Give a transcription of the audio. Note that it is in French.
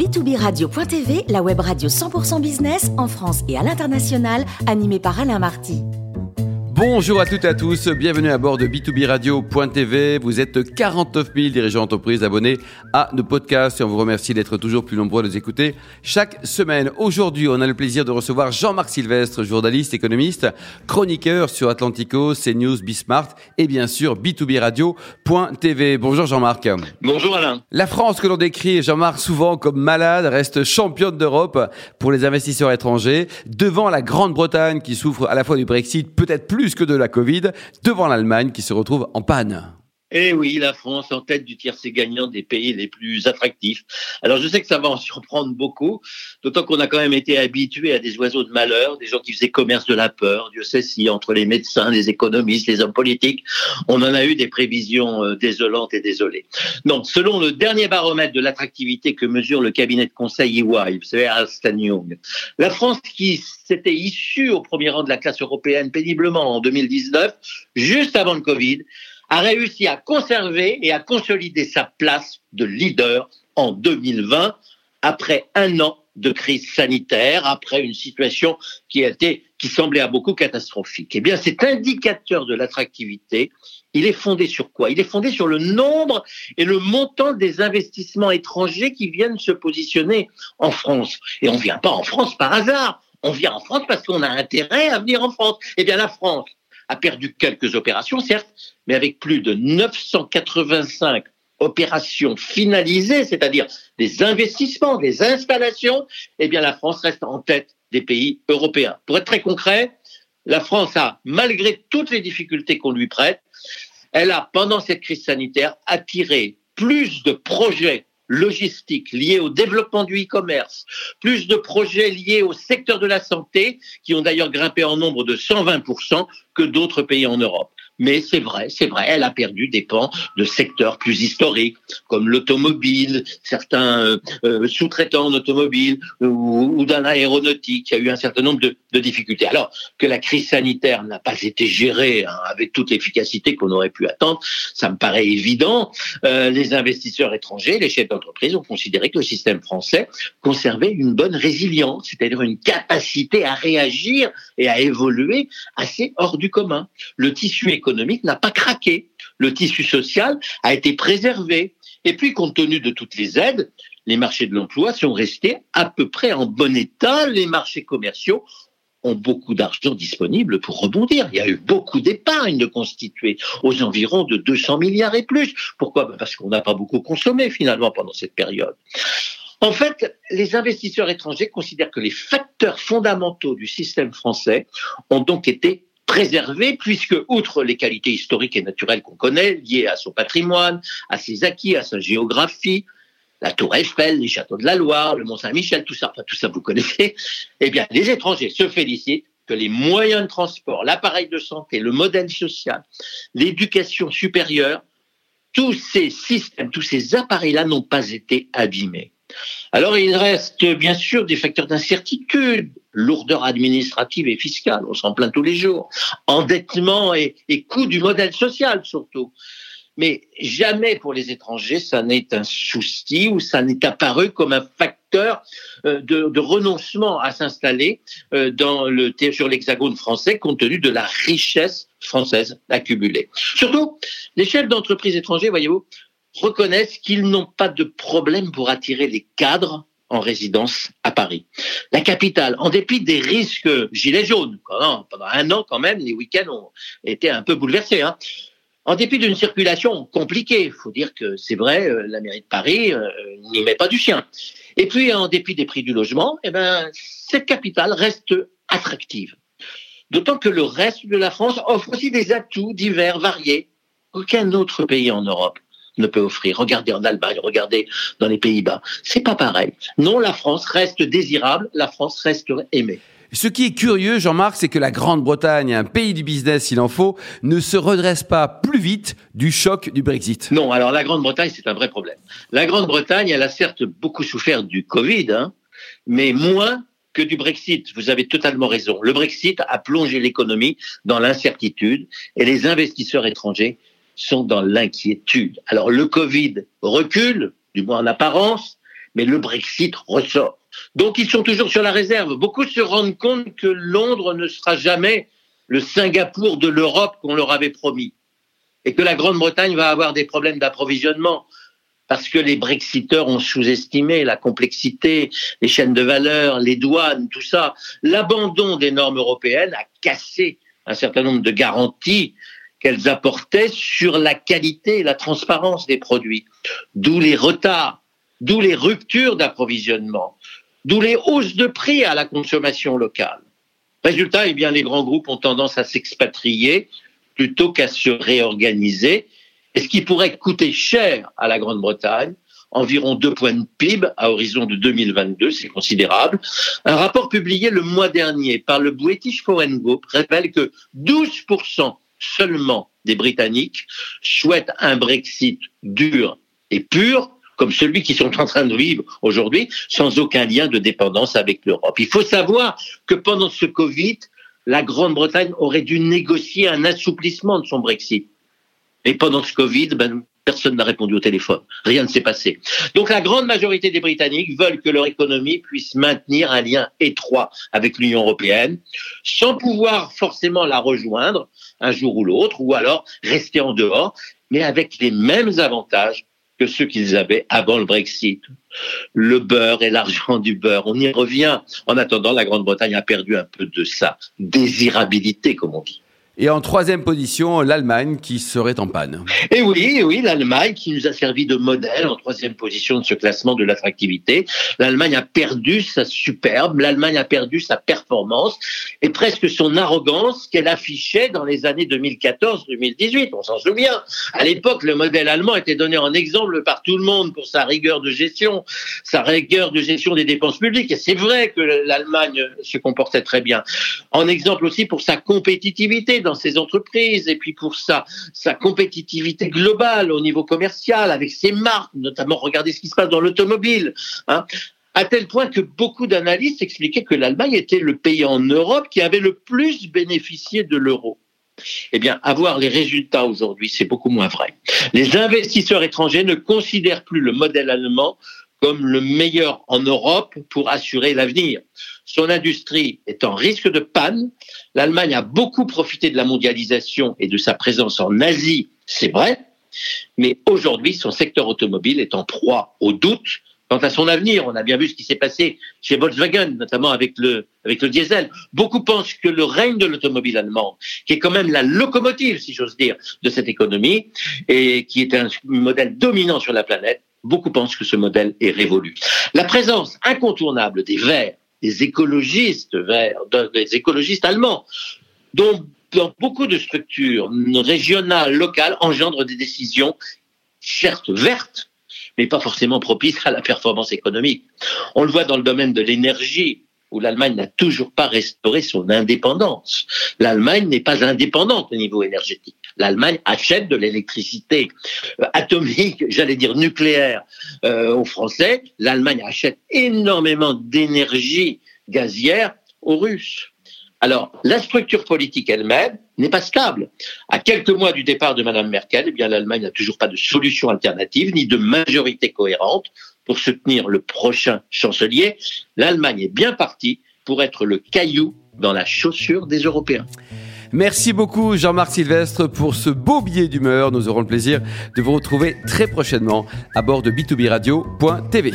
b2b-radio.tv, la web radio 100% business en France et à l'international, animée par Alain Marty. Bonjour à toutes et à tous, bienvenue à bord de B2B Radio.tv. Vous êtes 49 000 dirigeants d'entreprise abonnés à nos podcasts et on vous remercie d'être toujours plus nombreux à nous écouter chaque semaine. Aujourd'hui, on a le plaisir de recevoir Jean-Marc Sylvestre, journaliste, économiste, chroniqueur sur Atlantico, CNews, Bismart et bien sûr B2B Radio.tv. Bonjour Jean-Marc. Bonjour Alain. La France que l'on décrit, Jean-Marc, souvent comme malade, reste championne d'Europe pour les investisseurs étrangers, devant la Grande-Bretagne qui souffre à la fois du Brexit, peut-être plus de la Covid, devant l'Allemagne qui se retrouve en panne. Eh oui, la France en tête du tiercé gagnant des pays les plus attractifs. Alors je sais que ça va en surprendre beaucoup, d'autant qu'on a quand même été habitué à des oiseaux de malheur, des gens qui faisaient commerce de la peur. Dieu sait si entre les médecins, les économistes, les hommes politiques, on en a eu des prévisions euh, désolantes et désolées. Non, selon le dernier baromètre de l'attractivité que mesure le cabinet de conseil EY, vous Young, la France qui s'était issue au premier rang de la classe européenne péniblement en 2019, juste avant le Covid, a réussi à conserver et à consolider sa place de leader en 2020 après un an de crise sanitaire, après une situation qui était, qui semblait à beaucoup catastrophique. Eh bien, cet indicateur de l'attractivité, il est fondé sur quoi? Il est fondé sur le nombre et le montant des investissements étrangers qui viennent se positionner en France. Et on ne vient pas en France par hasard. On vient en France parce qu'on a intérêt à venir en France. Eh bien, la France, a perdu quelques opérations, certes, mais avec plus de 985 opérations finalisées, c'est-à-dire des investissements, des installations, eh la France reste en tête des pays européens. Pour être très concret, la France a, malgré toutes les difficultés qu'on lui prête, elle a, pendant cette crise sanitaire, attiré plus de projets logistique liée au développement du e-commerce, plus de projets liés au secteur de la santé, qui ont d'ailleurs grimpé en nombre de 120% que d'autres pays en Europe. Mais c'est vrai, c'est vrai, elle a perdu des pans de secteurs plus historiques, comme l'automobile, certains euh, euh, sous-traitants en automobile ou, ou dans l'aéronautique. Il y a eu un certain nombre de, difficultés. Alors que la crise sanitaire n'a pas été gérée hein, avec toute l'efficacité qu'on aurait pu attendre, ça me paraît évident. Euh, les investisseurs étrangers, les chefs d'entreprise ont considéré que le système français conservait une bonne résilience, c'est-à-dire une capacité à réagir et à évoluer assez hors du commun. Le tissu économique n'a pas craqué. Le tissu social a été préservé. Et puis, compte tenu de toutes les aides, les marchés de l'emploi sont restés à peu près en bon état. Les marchés commerciaux ont beaucoup d'argent disponible pour rebondir. Il y a eu beaucoup d'épargne constituée aux environs de 200 milliards et plus. Pourquoi? Ben, Parce qu'on n'a pas beaucoup consommé finalement pendant cette période. En fait, les investisseurs étrangers considèrent que les facteurs fondamentaux du système français ont donc été préservé, puisque, outre les qualités historiques et naturelles qu'on connaît, liées à son patrimoine, à ses acquis, à sa géographie, la Tour Eiffel, les châteaux de la Loire, le Mont Saint-Michel, tout ça, enfin, tout ça vous connaissez, eh bien, les étrangers se félicitent que les moyens de transport, l'appareil de santé, le modèle social, l'éducation supérieure, tous ces systèmes, tous ces appareils-là n'ont pas été abîmés. Alors il reste bien sûr des facteurs d'incertitude, lourdeur administrative et fiscale, on s'en plaint tous les jours, endettement et, coût du modèle social surtout. Mais jamais pour les étrangers ça n'est un souci ou ça n'est apparu comme un facteur euh, de, renoncement à s'installer euh, le, sur l'hexagone français compte tenu de la richesse française accumulée. Surtout, les chefs d'entreprise étrangers, voyez-vous, reconnaissent qu'ils n'ont pas de problème pour attirer les cadres en résidence à Paris. La capitale, en dépit des risques gilets jaunes, pendant un an quand même, les week-ends ont été un peu bouleversés. Hein. En dépit d'une circulation compliquée, il faut dire que c'est vrai, euh, la mairie de Paris euh, n'y met pas du chien. Et puis, en dépit des prix du logement, eh ben, cette capitale reste attractive. D'autant que le reste de la France offre aussi des atouts divers, variés. Aucun autre pays en Europe ne peut offrir. Regardez en Allemagne, regardez dans les Pays-Bas. C'est pas pareil. Non, la France reste désirable, la France reste aimée. Ce qui est curieux, Jean-Marc, c'est que la Grande-Bretagne, un pays du business s'il en faut, ne se redresse pas plus vite du choc du Brexit. Non, alors la Grande-Bretagne, c'est un vrai problème. La Grande-Bretagne, elle a certes beaucoup souffert du Covid, hein, mais moins que du Brexit. Vous avez totalement raison. Le Brexit a plongé l'économie dans l'incertitude et les investisseurs étrangers sont dans l'inquiétude. Alors le Covid recule, du moins en apparence, mais le Brexit ressort. Donc ils sont toujours sur la réserve. Beaucoup se rendent compte que Londres ne sera jamais le Singapour de l'Europe qu'on leur avait promis et que la Grande-Bretagne va avoir des problèmes d'approvisionnement parce que les Brexiteurs ont sous-estimé la complexité, les chaînes de valeur, les douanes, tout ça. L'abandon des normes européennes a cassé un certain nombre de garanties qu'elles apportaient sur la qualité et la transparence des produits. D'où les retards, d'où les ruptures d'approvisionnement, d'où les hausses de prix à la consommation locale. Résultat, eh bien, les grands groupes ont tendance à s'expatrier plutôt qu'à se réorganiser, et ce qui pourrait coûter cher à la Grande-Bretagne, environ deux points de PIB à horizon de 2022, c'est considérable. Un rapport publié le mois dernier par le British Foreign Group révèle que 12% seulement des Britanniques souhaitent un Brexit dur et pur, comme celui qu'ils sont en train de vivre aujourd'hui, sans aucun lien de dépendance avec l'Europe. Il faut savoir que pendant ce Covid, la Grande-Bretagne aurait dû négocier un assouplissement de son Brexit. Et pendant ce Covid, ben, personne n'a répondu au téléphone. Rien ne s'est passé. Donc la grande majorité des Britanniques veulent que leur économie puisse maintenir un lien étroit avec l'Union européenne, sans pouvoir forcément la rejoindre un jour ou l'autre, ou alors rester en dehors, mais avec les mêmes avantages que ceux qu'ils avaient avant le Brexit. Le beurre et l'argent du beurre, on y revient. En attendant, la Grande-Bretagne a perdu un peu de sa désirabilité, comme on dit. Et en troisième position, l'Allemagne qui serait en panne. Et oui, oui, l'Allemagne qui nous a servi de modèle en troisième position de ce classement de l'attractivité. L'Allemagne a perdu sa superbe, l'Allemagne a perdu sa performance et presque son arrogance qu'elle affichait dans les années 2014-2018. On s'en souvient. À l'époque, le modèle allemand était donné en exemple par tout le monde pour sa rigueur de gestion, sa rigueur de gestion des dépenses publiques. Et c'est vrai que l'Allemagne se comportait très bien. En exemple aussi pour sa compétitivité ses entreprises et puis pour sa, sa compétitivité globale au niveau commercial avec ses marques, notamment regardez ce qui se passe dans l'automobile. Hein, à tel point que beaucoup d'analystes expliquaient que l'Allemagne était le pays en Europe qui avait le plus bénéficié de l'euro. Eh bien, avoir les résultats aujourd'hui, c'est beaucoup moins vrai. Les investisseurs étrangers ne considèrent plus le modèle allemand comme le meilleur en Europe pour assurer l'avenir. Son industrie est en risque de panne. L'Allemagne a beaucoup profité de la mondialisation et de sa présence en Asie, c'est vrai, mais aujourd'hui, son secteur automobile est en proie au doute quant à son avenir. On a bien vu ce qui s'est passé chez Volkswagen, notamment avec le, diesel. Beaucoup pensent que le règne de l'automobile allemande, qui est quand même la locomotive, si j'ose dire, de cette économie, et qui est un modèle dominant sur la planète, Beaucoup pensent que ce modèle est révolu. La présence incontournable des Verts, des écologistes verts, des écologistes allemands, dont dans beaucoup de structures régionales, locales, engendre des décisions certes vertes, mais pas forcément propices à la performance économique. On le voit dans le domaine de l'énergie où l'Allemagne n'a toujours pas restauré son indépendance. L'Allemagne n'est pas indépendante au niveau énergétique. L'Allemagne achète de l'électricité euh, atomique, j'allais dire nucléaire, euh, aux Français. L'Allemagne achète énormément d'énergie gazière aux Russes. Alors, la structure politique elle-même n'est pas stable. À quelques mois du départ de Mme Merkel, eh bien, l'Allemagne n'a toujours pas de solution alternative ni de majorité cohérente pour soutenir le prochain chancelier. L'Allemagne est bien partie pour être le caillou dans la chaussure des Européens. Merci beaucoup Jean-Marc Sylvestre pour ce beau billet d'humeur. Nous aurons le plaisir de vous retrouver très prochainement à bord de b2b radio.tv.